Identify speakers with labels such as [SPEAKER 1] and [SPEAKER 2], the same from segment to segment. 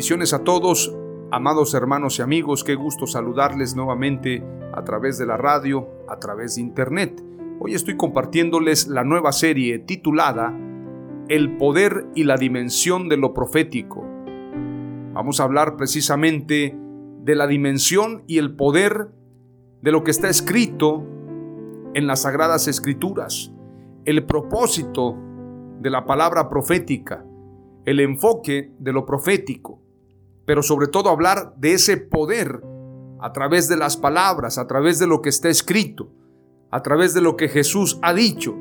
[SPEAKER 1] Bendiciones a todos, amados hermanos y amigos, qué gusto saludarles nuevamente a través de la radio, a través de internet. Hoy estoy compartiéndoles la nueva serie titulada El poder y la dimensión de lo profético. Vamos a hablar precisamente de la dimensión y el poder de lo que está escrito en las sagradas escrituras, el propósito de la palabra profética, el enfoque de lo profético pero sobre todo hablar de ese poder a través de las palabras, a través de lo que está escrito, a través de lo que Jesús ha dicho,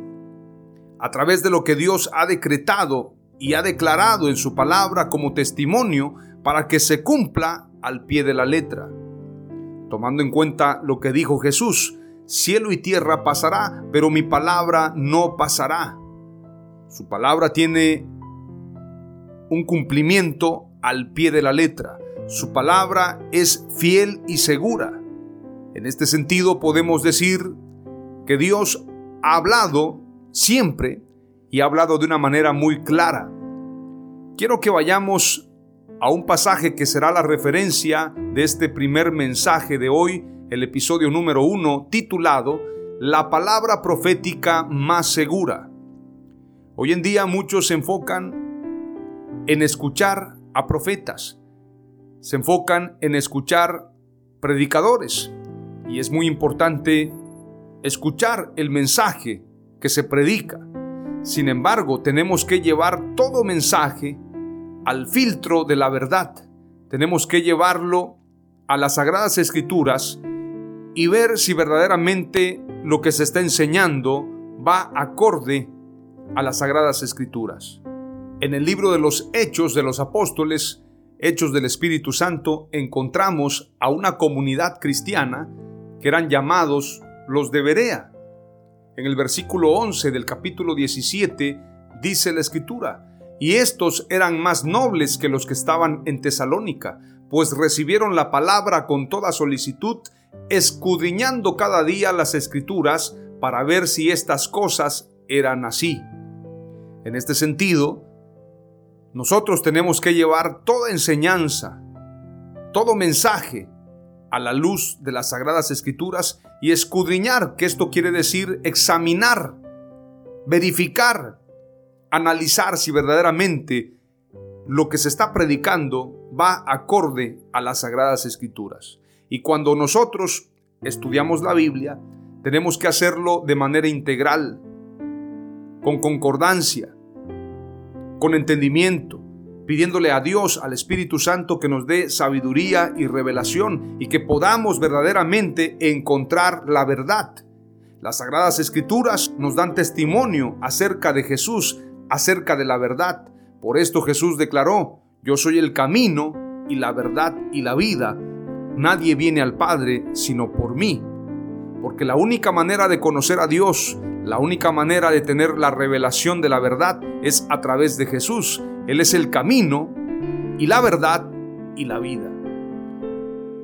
[SPEAKER 1] a través de lo que Dios ha decretado y ha declarado en su palabra como testimonio para que se cumpla al pie de la letra. Tomando en cuenta lo que dijo Jesús, cielo y tierra pasará, pero mi palabra no pasará. Su palabra tiene un cumplimiento al pie de la letra. Su palabra es fiel y segura. En este sentido podemos decir que Dios ha hablado siempre y ha hablado de una manera muy clara. Quiero que vayamos a un pasaje que será la referencia de este primer mensaje de hoy, el episodio número uno, titulado La palabra profética más segura. Hoy en día muchos se enfocan en escuchar a profetas, se enfocan en escuchar predicadores y es muy importante escuchar el mensaje que se predica. Sin embargo, tenemos que llevar todo mensaje al filtro de la verdad. Tenemos que llevarlo a las sagradas escrituras y ver si verdaderamente lo que se está enseñando va acorde a las sagradas escrituras. En el libro de los Hechos de los Apóstoles, Hechos del Espíritu Santo, encontramos a una comunidad cristiana que eran llamados los de Berea. En el versículo 11 del capítulo 17 dice la escritura, y estos eran más nobles que los que estaban en Tesalónica, pues recibieron la palabra con toda solicitud, escudriñando cada día las escrituras para ver si estas cosas eran así. En este sentido, nosotros tenemos que llevar toda enseñanza, todo mensaje a la luz de las sagradas escrituras y escudriñar, que esto quiere decir examinar, verificar, analizar si verdaderamente lo que se está predicando va acorde a las sagradas escrituras. Y cuando nosotros estudiamos la Biblia, tenemos que hacerlo de manera integral, con concordancia, con entendimiento, pidiéndole a Dios, al Espíritu Santo, que nos dé sabiduría y revelación y que podamos verdaderamente encontrar la verdad. Las Sagradas Escrituras nos dan testimonio acerca de Jesús, acerca de la verdad. Por esto Jesús declaró, yo soy el camino y la verdad y la vida. Nadie viene al Padre sino por mí. Porque la única manera de conocer a Dios, la única manera de tener la revelación de la verdad es a través de Jesús. Él es el camino y la verdad y la vida.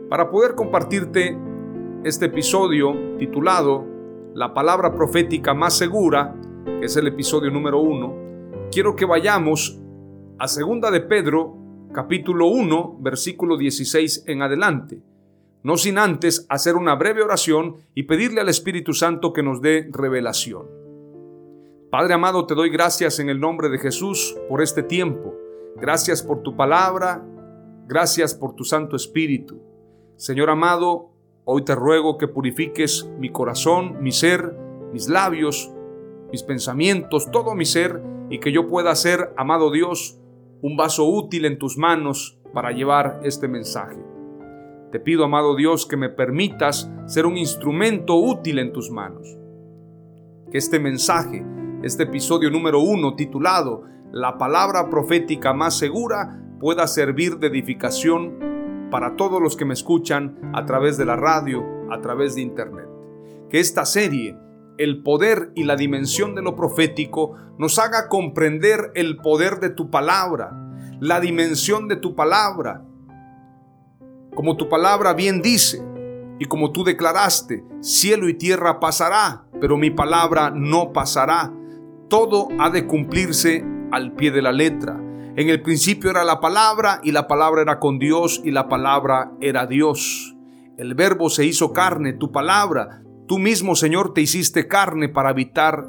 [SPEAKER 1] Para poder compartirte este episodio titulado La palabra profética más segura, que es el episodio número uno, quiero que vayamos a segunda de Pedro, capítulo 1, versículo 16 en adelante. No sin antes hacer una breve oración y pedirle al Espíritu Santo que nos dé revelación. Padre amado, te doy gracias en el nombre de Jesús por este tiempo. Gracias por tu palabra. Gracias por tu Santo Espíritu. Señor amado, hoy te ruego que purifiques mi corazón, mi ser, mis labios, mis pensamientos, todo mi ser, y que yo pueda ser, amado Dios, un vaso útil en tus manos para llevar este mensaje. Te pido, amado Dios, que me permitas ser un instrumento útil en tus manos. Que este mensaje, este episodio número uno titulado La palabra profética más segura, pueda servir de edificación para todos los que me escuchan a través de la radio, a través de internet. Que esta serie el poder y la dimensión de lo profético nos haga comprender el poder de tu palabra, la dimensión de tu palabra. Como tu palabra bien dice, y como tú declaraste, cielo y tierra pasará, pero mi palabra no pasará. Todo ha de cumplirse al pie de la letra. En el principio era la palabra y la palabra era con Dios y la palabra era Dios. El verbo se hizo carne, tu palabra, Tú mismo, Señor, te hiciste carne para habitar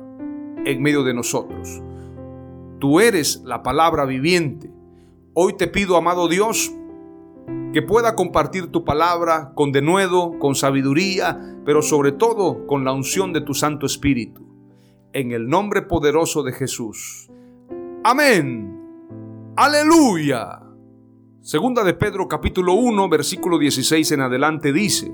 [SPEAKER 1] en medio de nosotros. Tú eres la palabra viviente. Hoy te pido, amado Dios, que pueda compartir tu palabra con denuedo, con sabiduría, pero sobre todo con la unción de tu Santo Espíritu. En el nombre poderoso de Jesús. Amén. Aleluya. Segunda de Pedro capítulo 1 versículo 16 en adelante dice,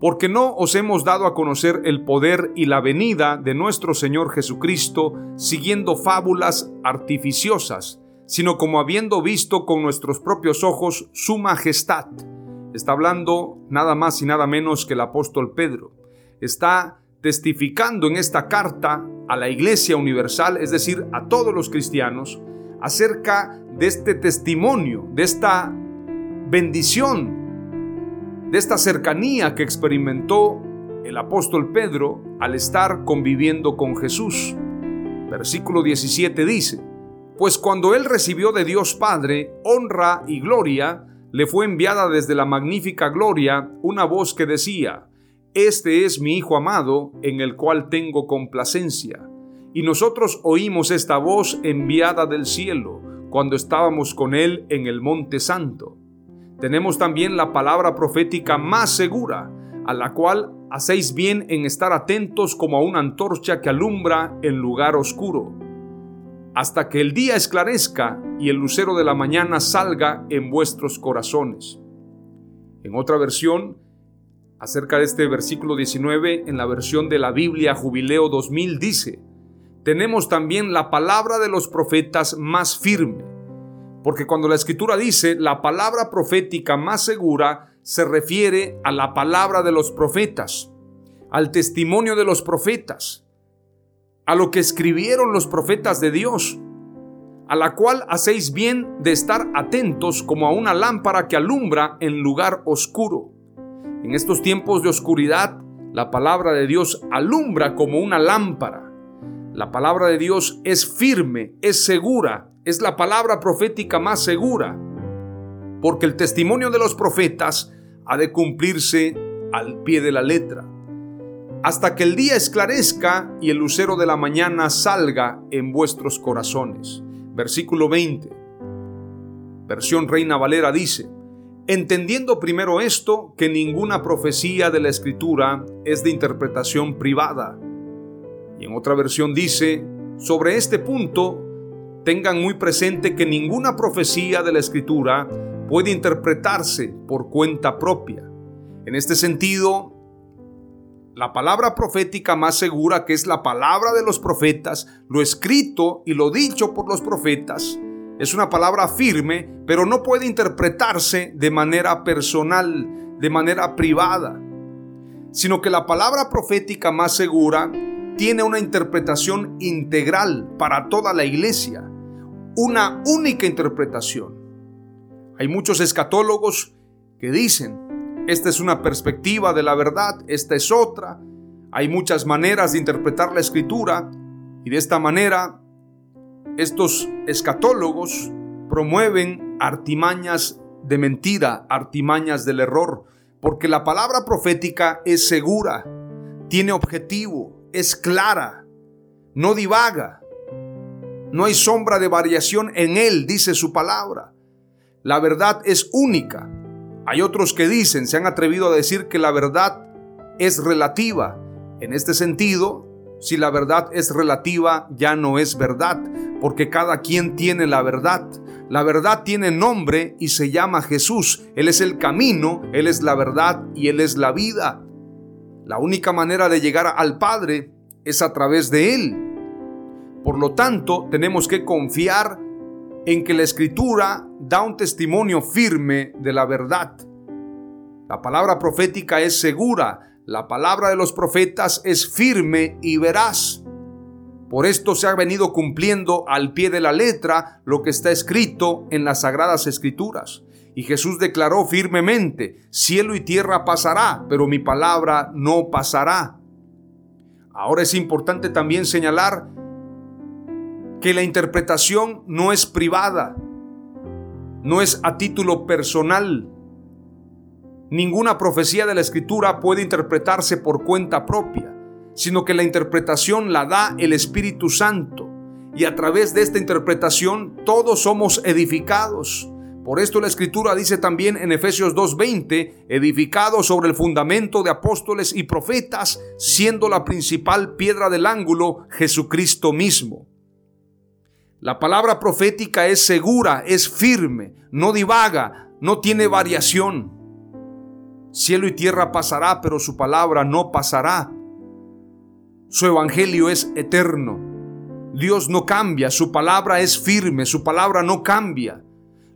[SPEAKER 1] porque no os hemos dado a conocer el poder y la venida de nuestro Señor Jesucristo siguiendo fábulas artificiosas, sino como habiendo visto con nuestros propios ojos su majestad. Está hablando nada más y nada menos que el apóstol Pedro. Está testificando en esta carta a la Iglesia Universal, es decir, a todos los cristianos, acerca de este testimonio, de esta bendición de esta cercanía que experimentó el apóstol Pedro al estar conviviendo con Jesús. Versículo 17 dice, Pues cuando él recibió de Dios Padre honra y gloria, le fue enviada desde la magnífica gloria una voz que decía, Este es mi Hijo amado, en el cual tengo complacencia. Y nosotros oímos esta voz enviada del cielo, cuando estábamos con él en el monte santo. Tenemos también la palabra profética más segura, a la cual hacéis bien en estar atentos como a una antorcha que alumbra en lugar oscuro, hasta que el día esclarezca y el lucero de la mañana salga en vuestros corazones. En otra versión, acerca de este versículo 19, en la versión de la Biblia Jubileo 2000 dice, tenemos también la palabra de los profetas más firme porque cuando la escritura dice la palabra profética más segura, se refiere a la palabra de los profetas, al testimonio de los profetas, a lo que escribieron los profetas de Dios, a la cual hacéis bien de estar atentos como a una lámpara que alumbra en lugar oscuro. En estos tiempos de oscuridad, la palabra de Dios alumbra como una lámpara. La palabra de Dios es firme, es segura, es la palabra profética más segura, porque el testimonio de los profetas ha de cumplirse al pie de la letra, hasta que el día esclarezca y el lucero de la mañana salga en vuestros corazones. Versículo 20. Versión Reina Valera dice, entendiendo primero esto, que ninguna profecía de la escritura es de interpretación privada. Y en otra versión dice, sobre este punto tengan muy presente que ninguna profecía de la Escritura puede interpretarse por cuenta propia. En este sentido, la palabra profética más segura, que es la palabra de los profetas, lo escrito y lo dicho por los profetas, es una palabra firme, pero no puede interpretarse de manera personal, de manera privada, sino que la palabra profética más segura tiene una interpretación integral para toda la iglesia una única interpretación. Hay muchos escatólogos que dicen, esta es una perspectiva de la verdad, esta es otra. Hay muchas maneras de interpretar la escritura y de esta manera estos escatólogos promueven artimañas de mentira, artimañas del error, porque la palabra profética es segura, tiene objetivo, es clara, no divaga, no hay sombra de variación en él, dice su palabra. La verdad es única. Hay otros que dicen, se han atrevido a decir que la verdad es relativa. En este sentido, si la verdad es relativa, ya no es verdad, porque cada quien tiene la verdad. La verdad tiene nombre y se llama Jesús. Él es el camino, Él es la verdad y Él es la vida. La única manera de llegar al Padre es a través de Él. Por lo tanto, tenemos que confiar en que la Escritura da un testimonio firme de la verdad. La palabra profética es segura, la palabra de los profetas es firme y veraz. Por esto se ha venido cumpliendo al pie de la letra lo que está escrito en las sagradas escrituras. Y Jesús declaró firmemente, cielo y tierra pasará, pero mi palabra no pasará. Ahora es importante también señalar que la interpretación no es privada, no es a título personal. Ninguna profecía de la escritura puede interpretarse por cuenta propia sino que la interpretación la da el Espíritu Santo. Y a través de esta interpretación todos somos edificados. Por esto la Escritura dice también en Efesios 2.20, edificados sobre el fundamento de apóstoles y profetas, siendo la principal piedra del ángulo Jesucristo mismo. La palabra profética es segura, es firme, no divaga, no tiene variación. Cielo y tierra pasará, pero su palabra no pasará. Su evangelio es eterno. Dios no cambia, su palabra es firme, su palabra no cambia.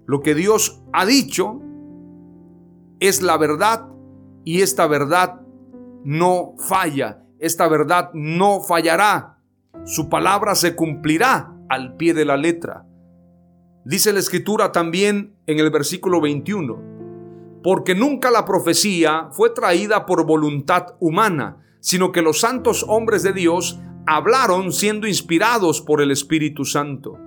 [SPEAKER 1] Lo que Dios ha dicho es la verdad y esta verdad no falla, esta verdad no fallará. Su palabra se cumplirá al pie de la letra. Dice la escritura también en el versículo 21, porque nunca la profecía fue traída por voluntad humana, sino que los santos hombres de Dios hablaron siendo inspirados por el Espíritu Santo.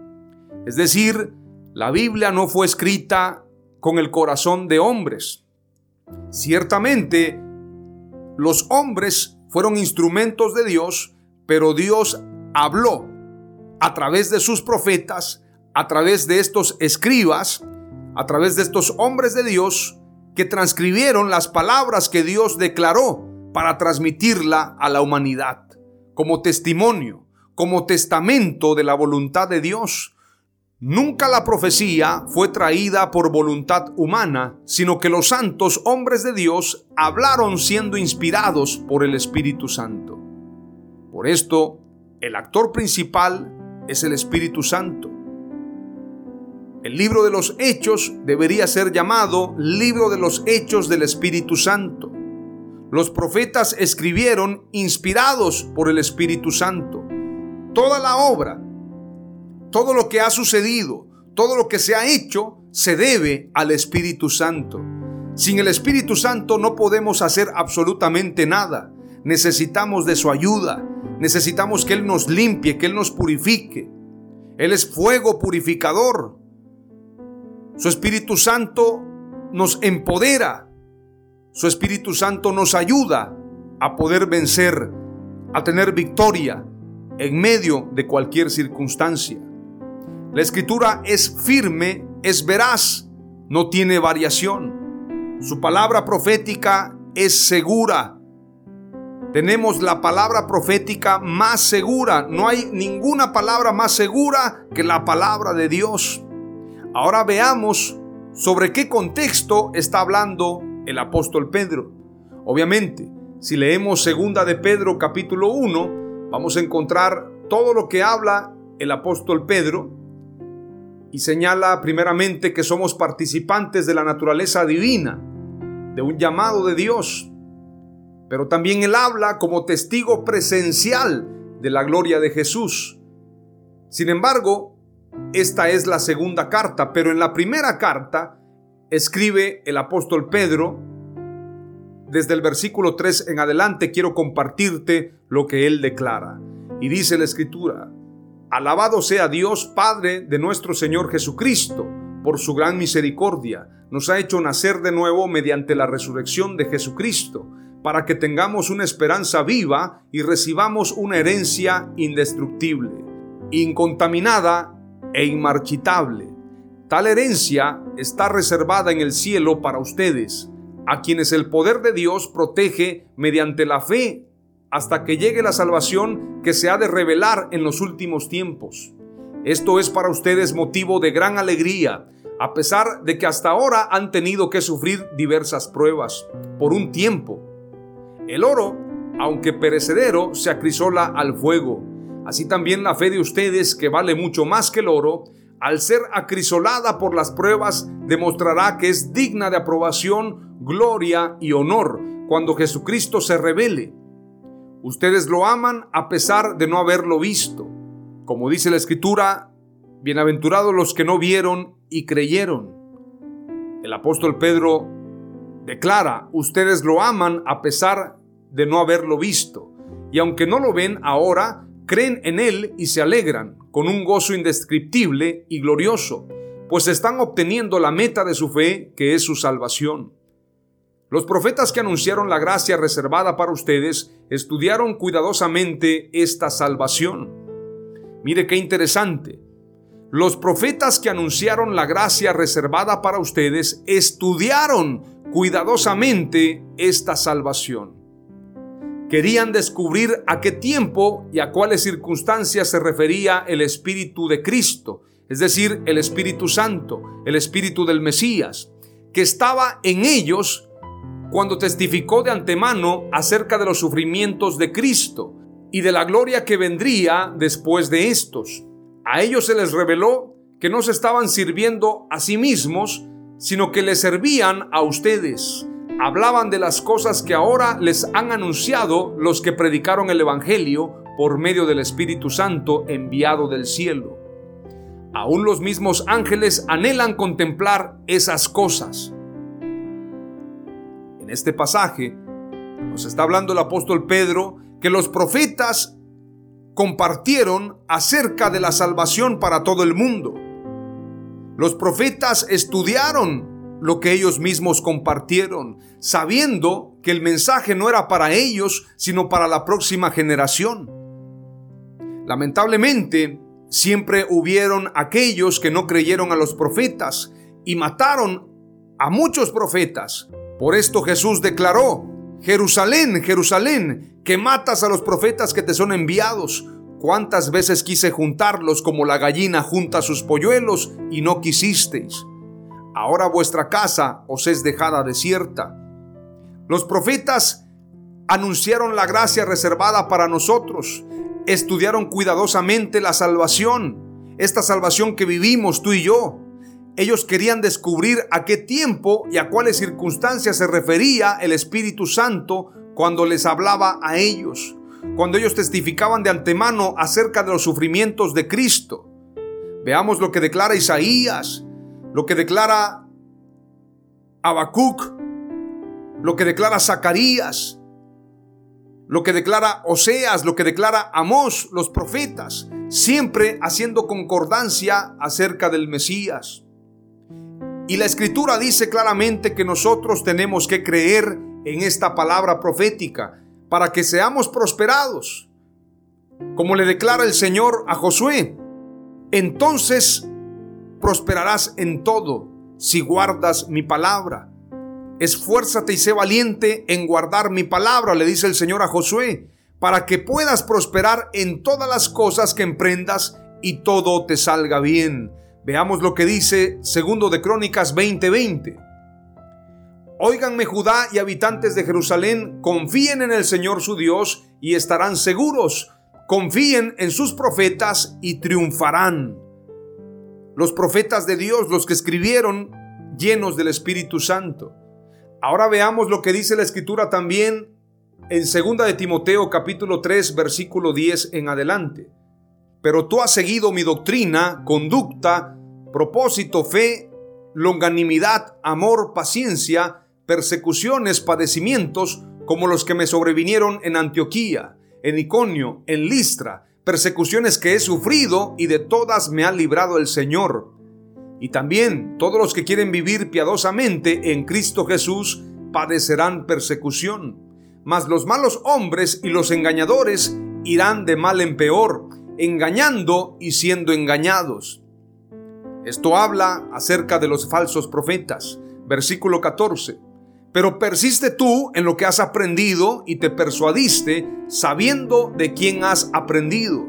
[SPEAKER 1] Es decir, la Biblia no fue escrita con el corazón de hombres. Ciertamente, los hombres fueron instrumentos de Dios, pero Dios habló a través de sus profetas, a través de estos escribas, a través de estos hombres de Dios que transcribieron las palabras que Dios declaró para transmitirla a la humanidad, como testimonio, como testamento de la voluntad de Dios. Nunca la profecía fue traída por voluntad humana, sino que los santos hombres de Dios hablaron siendo inspirados por el Espíritu Santo. Por esto, el actor principal es el Espíritu Santo. El libro de los Hechos debería ser llamado libro de los Hechos del Espíritu Santo. Los profetas escribieron inspirados por el Espíritu Santo. Toda la obra, todo lo que ha sucedido, todo lo que se ha hecho, se debe al Espíritu Santo. Sin el Espíritu Santo no podemos hacer absolutamente nada. Necesitamos de su ayuda. Necesitamos que Él nos limpie, que Él nos purifique. Él es fuego purificador. Su Espíritu Santo nos empodera su Espíritu Santo nos ayuda a poder vencer, a tener victoria en medio de cualquier circunstancia. La escritura es firme, es veraz, no tiene variación. Su palabra profética es segura. Tenemos la palabra profética más segura. No hay ninguna palabra más segura que la palabra de Dios. Ahora veamos sobre qué contexto está hablando el apóstol Pedro. Obviamente, si leemos segunda de Pedro capítulo 1, vamos a encontrar todo lo que habla el apóstol Pedro y señala primeramente que somos participantes de la naturaleza divina, de un llamado de Dios. Pero también él habla como testigo presencial de la gloria de Jesús. Sin embargo, esta es la segunda carta, pero en la primera carta escribe el apóstol Pedro, desde el versículo 3 en adelante quiero compartirte lo que él declara. Y dice la escritura, Alabado sea Dios, Padre de nuestro Señor Jesucristo, por su gran misericordia. Nos ha hecho nacer de nuevo mediante la resurrección de Jesucristo, para que tengamos una esperanza viva y recibamos una herencia indestructible, incontaminada e inmarchitable. Tal herencia está reservada en el cielo para ustedes, a quienes el poder de Dios protege mediante la fe hasta que llegue la salvación que se ha de revelar en los últimos tiempos. Esto es para ustedes motivo de gran alegría, a pesar de que hasta ahora han tenido que sufrir diversas pruebas, por un tiempo. El oro, aunque perecedero, se acrisola al fuego. Así también la fe de ustedes, que vale mucho más que el oro, al ser acrisolada por las pruebas, demostrará que es digna de aprobación, gloria y honor cuando Jesucristo se revele Ustedes lo aman a pesar de no haberlo visto. Como dice la escritura, bienaventurados los que no vieron y creyeron. El apóstol Pedro declara, ustedes lo aman a pesar de no haberlo visto. Y aunque no lo ven ahora, creen en Él y se alegran con un gozo indescriptible y glorioso, pues están obteniendo la meta de su fe, que es su salvación. Los profetas que anunciaron la gracia reservada para ustedes estudiaron cuidadosamente esta salvación. Mire qué interesante. Los profetas que anunciaron la gracia reservada para ustedes estudiaron cuidadosamente esta salvación. Querían descubrir a qué tiempo y a cuáles circunstancias se refería el Espíritu de Cristo, es decir, el Espíritu Santo, el Espíritu del Mesías, que estaba en ellos cuando testificó de antemano acerca de los sufrimientos de Cristo y de la gloria que vendría después de estos. A ellos se les reveló que no se estaban sirviendo a sí mismos, sino que les servían a ustedes. Hablaban de las cosas que ahora les han anunciado los que predicaron el Evangelio por medio del Espíritu Santo enviado del cielo. Aún los mismos ángeles anhelan contemplar esas cosas en este pasaje nos está hablando el apóstol Pedro que los profetas compartieron acerca de la salvación para todo el mundo. Los profetas estudiaron lo que ellos mismos compartieron, sabiendo que el mensaje no era para ellos, sino para la próxima generación. Lamentablemente, siempre hubieron aquellos que no creyeron a los profetas y mataron a muchos profetas por esto Jesús declaró, Jerusalén, Jerusalén, que matas a los profetas que te son enviados. ¿Cuántas veces quise juntarlos como la gallina junta sus polluelos y no quisisteis? Ahora vuestra casa os es dejada desierta. Los profetas anunciaron la gracia reservada para nosotros, estudiaron cuidadosamente la salvación, esta salvación que vivimos tú y yo. Ellos querían descubrir a qué tiempo y a cuáles circunstancias se refería el Espíritu Santo cuando les hablaba a ellos, cuando ellos testificaban de antemano acerca de los sufrimientos de Cristo. Veamos lo que declara Isaías, lo que declara Habacuc, lo que declara Zacarías, lo que declara Oseas, lo que declara Amós, los profetas, siempre haciendo concordancia acerca del Mesías. Y la escritura dice claramente que nosotros tenemos que creer en esta palabra profética para que seamos prosperados. Como le declara el Señor a Josué, entonces prosperarás en todo si guardas mi palabra. Esfuérzate y sé valiente en guardar mi palabra, le dice el Señor a Josué, para que puedas prosperar en todas las cosas que emprendas y todo te salga bien. Veamos lo que dice segundo de Crónicas 20:20. Óiganme Judá y habitantes de Jerusalén, confíen en el Señor su Dios y estarán seguros. Confíen en sus profetas y triunfarán. Los profetas de Dios, los que escribieron llenos del Espíritu Santo. Ahora veamos lo que dice la escritura también en segunda de Timoteo capítulo 3 versículo 10 en adelante pero tú has seguido mi doctrina, conducta, propósito, fe, longanimidad, amor, paciencia, persecuciones, padecimientos, como los que me sobrevinieron en Antioquía, en Iconio, en Listra, persecuciones que he sufrido y de todas me ha librado el Señor. Y también todos los que quieren vivir piadosamente en Cristo Jesús padecerán persecución. Mas los malos hombres y los engañadores irán de mal en peor, engañando y siendo engañados. Esto habla acerca de los falsos profetas. Versículo 14. Pero persiste tú en lo que has aprendido y te persuadiste sabiendo de quién has aprendido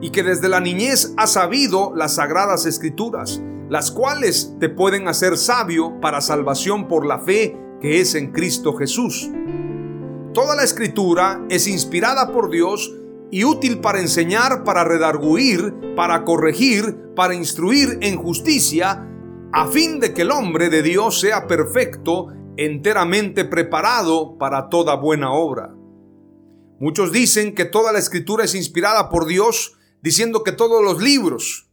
[SPEAKER 1] y que desde la niñez has sabido las sagradas escrituras, las cuales te pueden hacer sabio para salvación por la fe que es en Cristo Jesús. Toda la escritura es inspirada por Dios y útil para enseñar, para redarguir, para corregir, para instruir en justicia, a fin de que el hombre de Dios sea perfecto, enteramente preparado para toda buena obra. Muchos dicen que toda la escritura es inspirada por Dios, diciendo que todos los libros,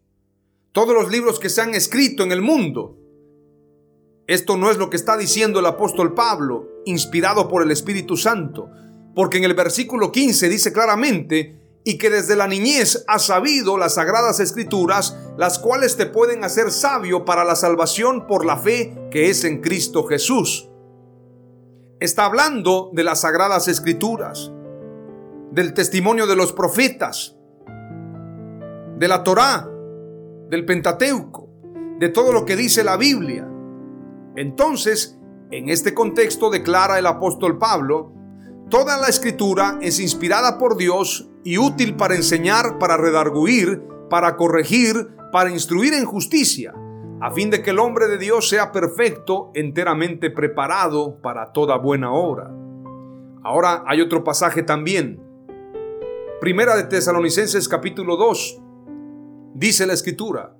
[SPEAKER 1] todos los libros que se han escrito en el mundo, esto no es lo que está diciendo el apóstol Pablo, inspirado por el Espíritu Santo, porque en el versículo 15 dice claramente, y que desde la niñez has sabido las sagradas escrituras, las cuales te pueden hacer sabio para la salvación por la fe que es en Cristo Jesús. Está hablando de las sagradas escrituras, del testimonio de los profetas, de la Torá, del Pentateuco, de todo lo que dice la Biblia. Entonces, en este contexto declara el apóstol Pablo, Toda la escritura es inspirada por Dios y útil para enseñar, para redarguir, para corregir, para instruir en justicia, a fin de que el hombre de Dios sea perfecto, enteramente preparado para toda buena obra. Ahora hay otro pasaje también. Primera de Tesalonicenses capítulo 2. Dice la escritura.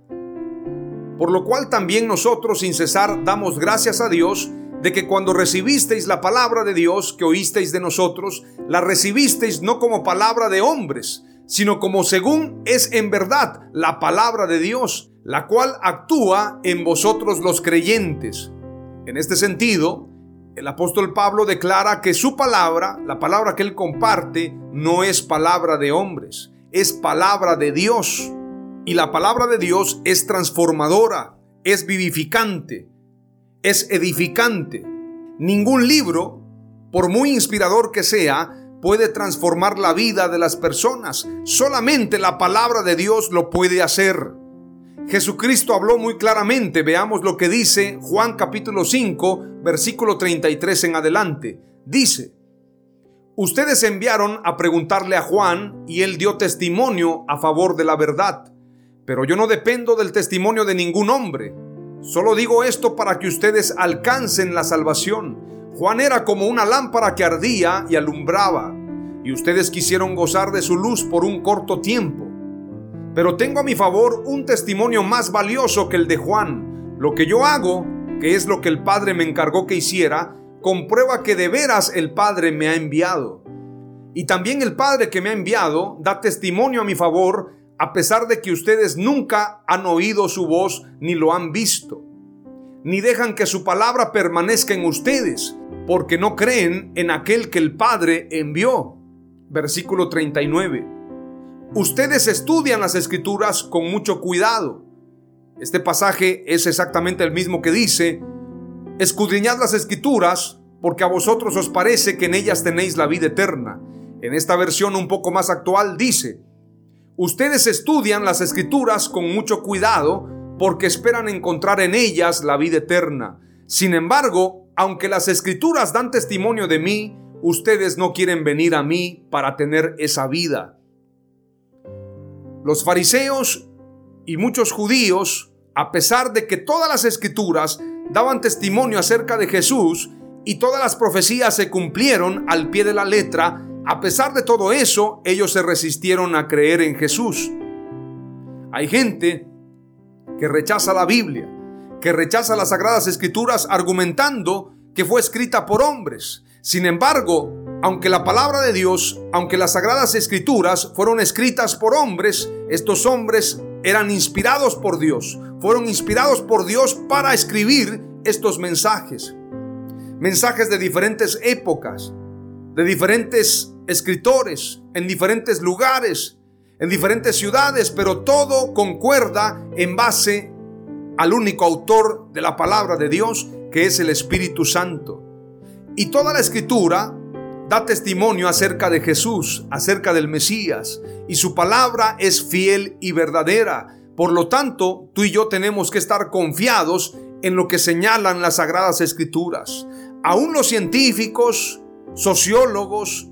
[SPEAKER 1] Por lo cual también nosotros sin cesar damos gracias a Dios de que cuando recibisteis la palabra de Dios que oísteis de nosotros, la recibisteis no como palabra de hombres, sino como según es en verdad la palabra de Dios, la cual actúa en vosotros los creyentes. En este sentido, el apóstol Pablo declara que su palabra, la palabra que él comparte, no es palabra de hombres, es palabra de Dios. Y la palabra de Dios es transformadora, es vivificante, es edificante. Ningún libro, por muy inspirador que sea, puede transformar la vida de las personas. Solamente la palabra de Dios lo puede hacer. Jesucristo habló muy claramente, veamos lo que dice Juan capítulo 5, versículo 33 en adelante. Dice, ustedes enviaron a preguntarle a Juan y él dio testimonio a favor de la verdad, pero yo no dependo del testimonio de ningún hombre Solo digo esto para que ustedes alcancen la salvación. Juan era como una lámpara que ardía y alumbraba, y ustedes quisieron gozar de su luz por un corto tiempo. Pero tengo a mi favor un testimonio más valioso que el de Juan. Lo que yo hago, que es lo que el Padre me encargó que hiciera, comprueba que de veras el Padre me ha enviado. Y también el Padre que me ha enviado da testimonio a mi favor a pesar de que ustedes nunca han oído su voz ni lo han visto, ni dejan que su palabra permanezca en ustedes, porque no creen en aquel que el Padre envió. Versículo 39. Ustedes estudian las escrituras con mucho cuidado. Este pasaje es exactamente el mismo que dice, escudriñad las escrituras, porque a vosotros os parece que en ellas tenéis la vida eterna. En esta versión un poco más actual dice, Ustedes estudian las escrituras con mucho cuidado porque esperan encontrar en ellas la vida eterna. Sin embargo, aunque las escrituras dan testimonio de mí, ustedes no quieren venir a mí para tener esa vida. Los fariseos y muchos judíos, a pesar de que todas las escrituras daban testimonio acerca de Jesús y todas las profecías se cumplieron al pie de la letra, a pesar de todo eso, ellos se resistieron a creer en Jesús. Hay gente que rechaza la Biblia, que rechaza las sagradas escrituras argumentando que fue escrita por hombres. Sin embargo, aunque la palabra de Dios, aunque las sagradas escrituras fueron escritas por hombres, estos hombres eran inspirados por Dios, fueron inspirados por Dios para escribir estos mensajes. Mensajes de diferentes épocas, de diferentes escritores en diferentes lugares, en diferentes ciudades, pero todo concuerda en base al único autor de la palabra de Dios, que es el Espíritu Santo. Y toda la escritura da testimonio acerca de Jesús, acerca del Mesías, y su palabra es fiel y verdadera. Por lo tanto, tú y yo tenemos que estar confiados en lo que señalan las sagradas escrituras. Aún los científicos, sociólogos,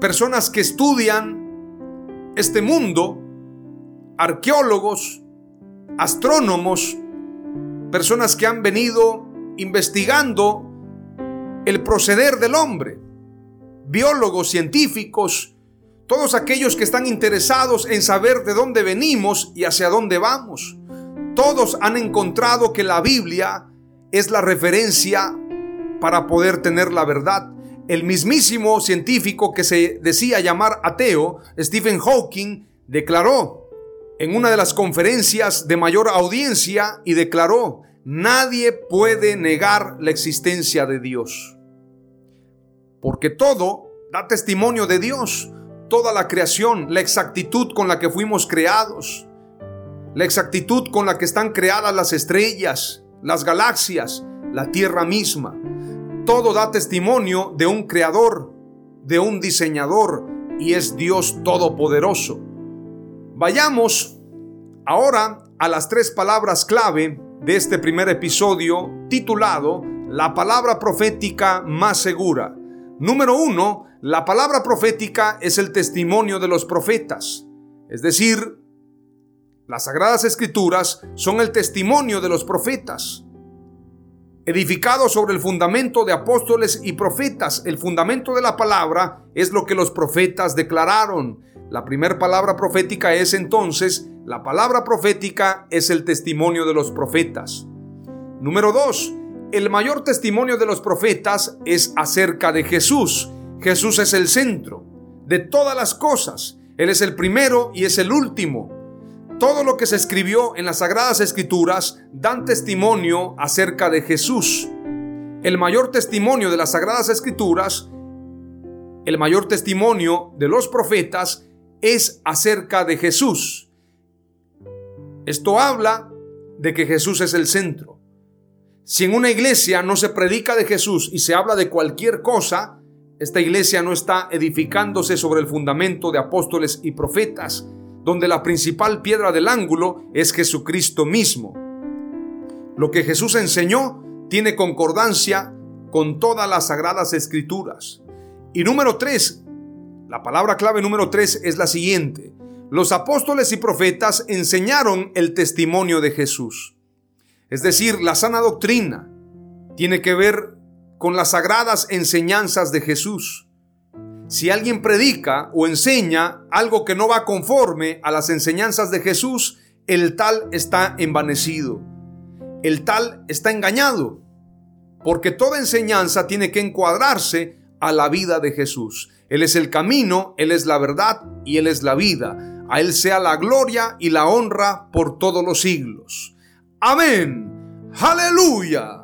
[SPEAKER 1] personas que estudian este mundo, arqueólogos, astrónomos, personas que han venido investigando el proceder del hombre, biólogos, científicos, todos aquellos que están interesados en saber de dónde venimos y hacia dónde vamos. Todos han encontrado que la Biblia es la referencia para poder tener la verdad. El mismísimo científico que se decía llamar ateo, Stephen Hawking, declaró en una de las conferencias de mayor audiencia y declaró, nadie puede negar la existencia de Dios. Porque todo da testimonio de Dios, toda la creación, la exactitud con la que fuimos creados, la exactitud con la que están creadas las estrellas, las galaxias, la tierra misma. Todo da testimonio de un creador, de un diseñador, y es Dios Todopoderoso. Vayamos ahora a las tres palabras clave de este primer episodio titulado La palabra profética más segura. Número uno, la palabra profética es el testimonio de los profetas, es decir, las sagradas escrituras son el testimonio de los profetas. Edificado sobre el fundamento de apóstoles y profetas, el fundamento de la palabra es lo que los profetas declararon. La primera palabra profética es entonces, la palabra profética es el testimonio de los profetas. Número dos, el mayor testimonio de los profetas es acerca de Jesús. Jesús es el centro de todas las cosas. Él es el primero y es el último. Todo lo que se escribió en las Sagradas Escrituras dan testimonio acerca de Jesús. El mayor testimonio de las Sagradas Escrituras, el mayor testimonio de los profetas es acerca de Jesús. Esto habla de que Jesús es el centro. Si en una iglesia no se predica de Jesús y se habla de cualquier cosa, esta iglesia no está edificándose sobre el fundamento de apóstoles y profetas, donde la principal piedra del ángulo es Jesucristo mismo. Lo que Jesús enseñó tiene concordancia con todas las sagradas escrituras. Y número tres, la palabra clave número tres es la siguiente. Los apóstoles y profetas enseñaron el testimonio de Jesús. Es decir, la sana doctrina tiene que ver con las sagradas enseñanzas de Jesús. Si alguien predica o enseña algo que no va conforme a las enseñanzas de Jesús, el tal está envanecido. El tal está engañado. Porque toda enseñanza tiene que encuadrarse a la vida de Jesús. Él es el camino, Él es la verdad y Él es la vida. A Él sea la gloria y la honra por todos los siglos. Amén. Aleluya.